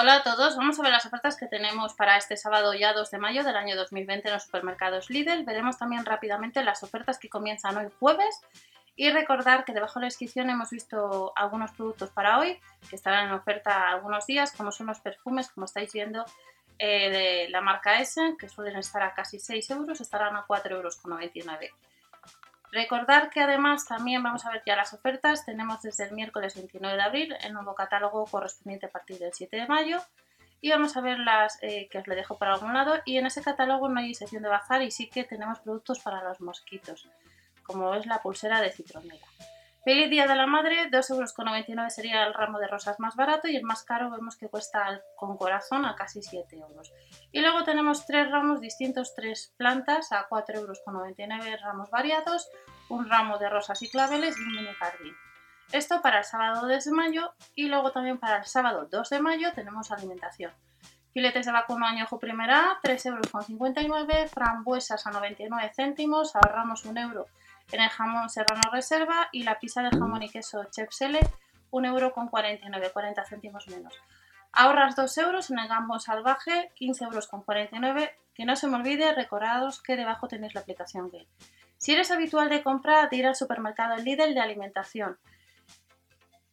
Hola a todos, vamos a ver las ofertas que tenemos para este sábado ya 2 de mayo del año 2020 en los supermercados Lidl. Veremos también rápidamente las ofertas que comienzan hoy jueves y recordar que debajo de la descripción hemos visto algunos productos para hoy que estarán en oferta algunos días, como son los perfumes, como estáis viendo, eh, de la marca S, que suelen estar a casi 6 euros, estarán a 4,99 euros. Recordar que además también vamos a ver ya las ofertas. Tenemos desde el miércoles 29 de abril el nuevo catálogo correspondiente a partir del 7 de mayo. Y vamos a ver las eh, que os le dejo por algún lado. Y en ese catálogo no hay sección de bazar y sí que tenemos productos para los mosquitos, como es la pulsera de citronela. Feliz Día de la Madre, 2,99 euros sería el ramo de rosas más barato y el más caro vemos que cuesta con corazón a casi 7 euros. Y luego tenemos tres ramos distintos, tres plantas a 4,99 euros ramos variados, un ramo de rosas y claveles y un mini jardín. Esto para el sábado 2 de mayo y luego también para el sábado 2 de mayo tenemos alimentación. Filetes de vacuno añojo primera, 3,59 euros, frambuesas a 99 céntimos, ahorramos un euro en el jamón serrano reserva y la pizza de jamón y queso Chef Sele 1,49€, 40 céntimos menos. Ahorras 2 euros en el gambo salvaje, 15 euros con 49. Que no se me olvide, recordados que debajo tenéis la aplicación Gale. Si eres habitual de compra, de ir al supermercado Lidl de alimentación.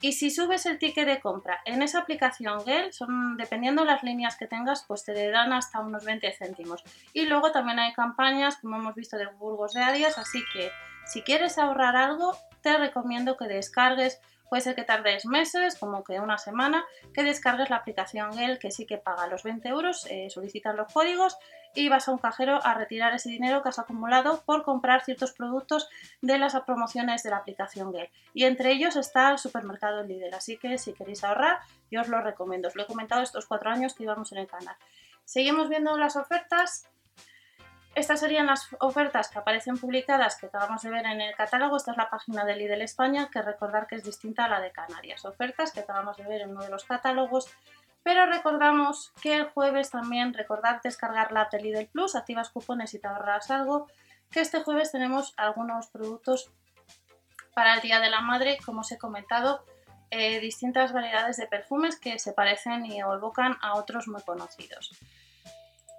Y si subes el ticket de compra en esa aplicación Gale, son, dependiendo las líneas que tengas, pues te dan hasta unos 20 céntimos. Y luego también hay campañas, como hemos visto, de Burgos de Arias, así que si quieres ahorrar algo, te recomiendo que descargues, puede ser que tardes meses, como que una semana, que descargues la aplicación Gel, que sí que paga los 20 euros, eh, solicitas los códigos y vas a un cajero a retirar ese dinero que has acumulado por comprar ciertos productos de las promociones de la aplicación Gel. Y entre ellos está el supermercado Lidl, así que si queréis ahorrar, yo os lo recomiendo. Os lo he comentado estos cuatro años que íbamos en el canal. Seguimos viendo las ofertas estas serían las ofertas que aparecen publicadas que acabamos de ver en el catálogo. Esta es la página de Lidl España, que recordar que es distinta a la de Canarias. Ofertas que acabamos de ver en uno de los catálogos. Pero recordamos que el jueves también recordar descargar la app de Lidl Plus, activas cupones y te ahorras algo. Que este jueves tenemos algunos productos para el Día de la Madre, como os he comentado, eh, distintas variedades de perfumes que se parecen y evocan a otros muy conocidos.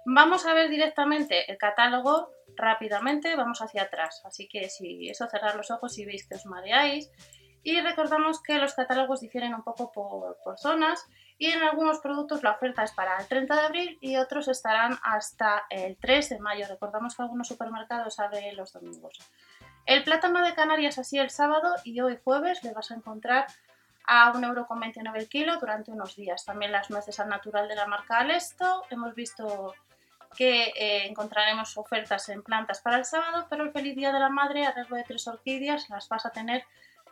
Vamos a ver directamente el catálogo rápidamente, vamos hacia atrás, así que si eso cerrar los ojos y veis que os mareáis. Y recordamos que los catálogos difieren un poco por, por zonas y en algunos productos la oferta es para el 30 de abril y otros estarán hasta el 3 de mayo. Recordamos que algunos supermercados abren los domingos. El plátano de Canarias así el sábado y hoy jueves le vas a encontrar a 1,29€ el kilo durante unos días. También las nueces al natural de la marca Alesto. Hemos visto que eh, encontraremos ofertas en plantas para el sábado, pero el feliz día de la madre, a riesgo de tres orquídeas, las vas a tener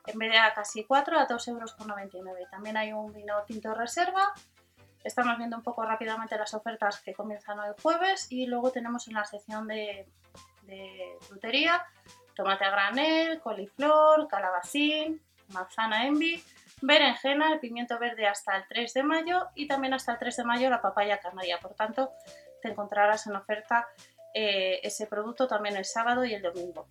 en vez de a casi 4 a 2,99 euros. También hay un vino tinto reserva. Estamos viendo un poco rápidamente las ofertas que comienzan hoy jueves y luego tenemos en la sección de, de frutería tomate a granel, coliflor, calabacín, manzana envy, berenjena, el pimiento verde hasta el 3 de mayo y también hasta el 3 de mayo la papaya canaria. Por tanto, te encontrarás en oferta eh, ese producto también el sábado y el domingo.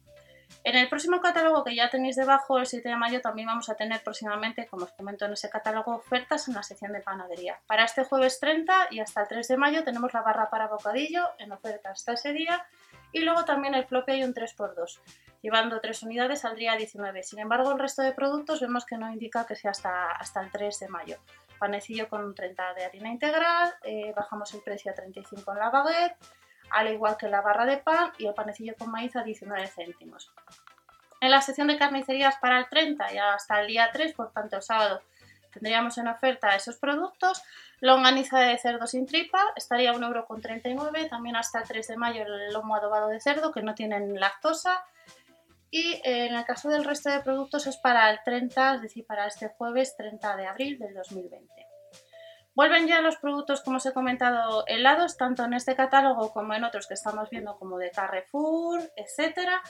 En el próximo catálogo que ya tenéis debajo, el 7 de mayo, también vamos a tener próximamente, como os comento en ese catálogo, ofertas en la sección de panadería. Para este jueves 30 y hasta el 3 de mayo tenemos la barra para bocadillo en oferta hasta ese día y luego también el floppy hay un 3x2. Llevando 3 unidades saldría 19. Sin embargo, el resto de productos vemos que no indica que sea hasta, hasta el 3 de mayo panecillo con 30 de harina integral, eh, bajamos el precio a 35 en la baguette, al igual que la barra de pan y el panecillo con maíz a 19 céntimos. En la sección de carnicerías para el 30 y hasta el día 3, por tanto el sábado, tendríamos en oferta esos productos. Longaniza de cerdo sin tripa estaría 1,39€, también hasta el 3 de mayo el lomo adobado de cerdo que no tienen lactosa y eh, en el caso del resto de productos es para el 30, es decir, para este jueves 30 de abril del 2020. Vuelven ya los productos, como os he comentado, helados, tanto en este catálogo como en otros que estamos viendo, como de Carrefour, etcétera.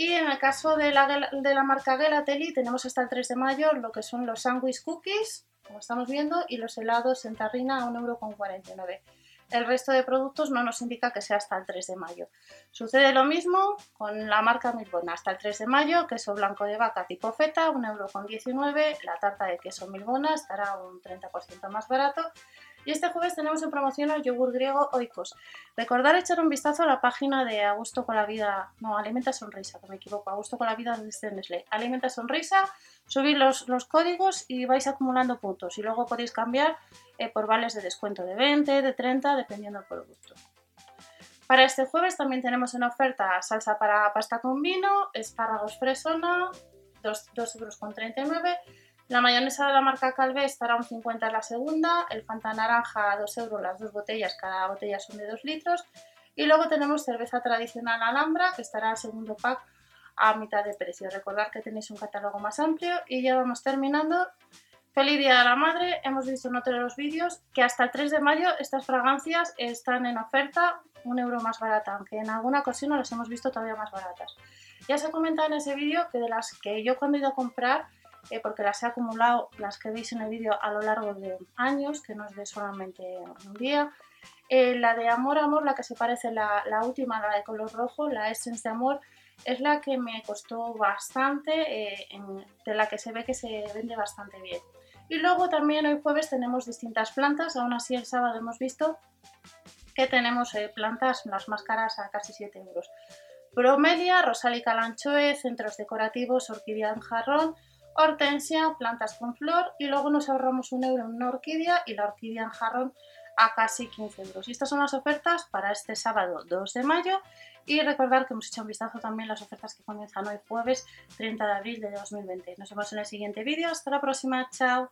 Y en el caso de la, de la marca Gelateli tenemos hasta el 3 de mayo lo que son los sandwich cookies, como estamos viendo, y los helados en tarrina a 1,49€. El resto de productos no nos indica que sea hasta el 3 de mayo. Sucede lo mismo con la marca Milbona. Hasta el 3 de mayo, queso blanco de vaca tipo feta, 1,19€. La tarta de queso Milbona estará un 30% más barato y este jueves tenemos en promoción el yogur griego Oikos. Recordar echar un vistazo a la página de Augusto con la Vida, no, Alimenta Sonrisa, que me equivoco, Augusto con la Vida de Nestlé. Alimenta Sonrisa, subir los, los, códigos y vais acumulando puntos. Y luego podéis cambiar eh, por vales de descuento de 20, de 30, dependiendo del producto. Para este jueves también tenemos en oferta salsa para pasta con vino, espárragos fresona, 2,39 euros la mayonesa de la marca Calvé estará un 50 la segunda, el Fanta naranja a 2 euros las dos botellas, cada botella son de 2 litros. Y luego tenemos cerveza tradicional Alhambra, que estará al segundo pack a mitad de precio. Recordad que tenéis un catálogo más amplio y ya vamos terminando. Feliz Día de la Madre, hemos visto en otro de los vídeos que hasta el 3 de mayo estas fragancias están en oferta un euro más barata, aunque en alguna ocasión las hemos visto todavía más baratas. Ya se ha comentado en ese vídeo que de las que yo cuando he ido a comprar eh, porque las he acumulado, las que veis en el vídeo, a lo largo de años, que no es de solamente un día. Eh, la de Amor Amor, la que se parece, la, la, última, la de color rojo, la Essence de Amor, es la que me costó bastante, eh, de la que se ve que se vende bastante bien. Y luego también hoy jueves tenemos distintas plantas, aún así el sábado hemos visto que tenemos plantas las más caras a casi 7 euros. Bromelia, Rosálica Lanchoe, centros decorativos, orquídea en jarrón, hortensia, plantas con flor y luego nos ahorramos un euro en una orquídea y la orquídea en jarrón a casi 15 euros. Y estas son las ofertas para este sábado 2 de mayo y recordar que hemos hecho un vistazo también las ofertas que comienzan hoy jueves 30 de abril de 2020. Nos vemos en el siguiente vídeo. Hasta la próxima. Chao.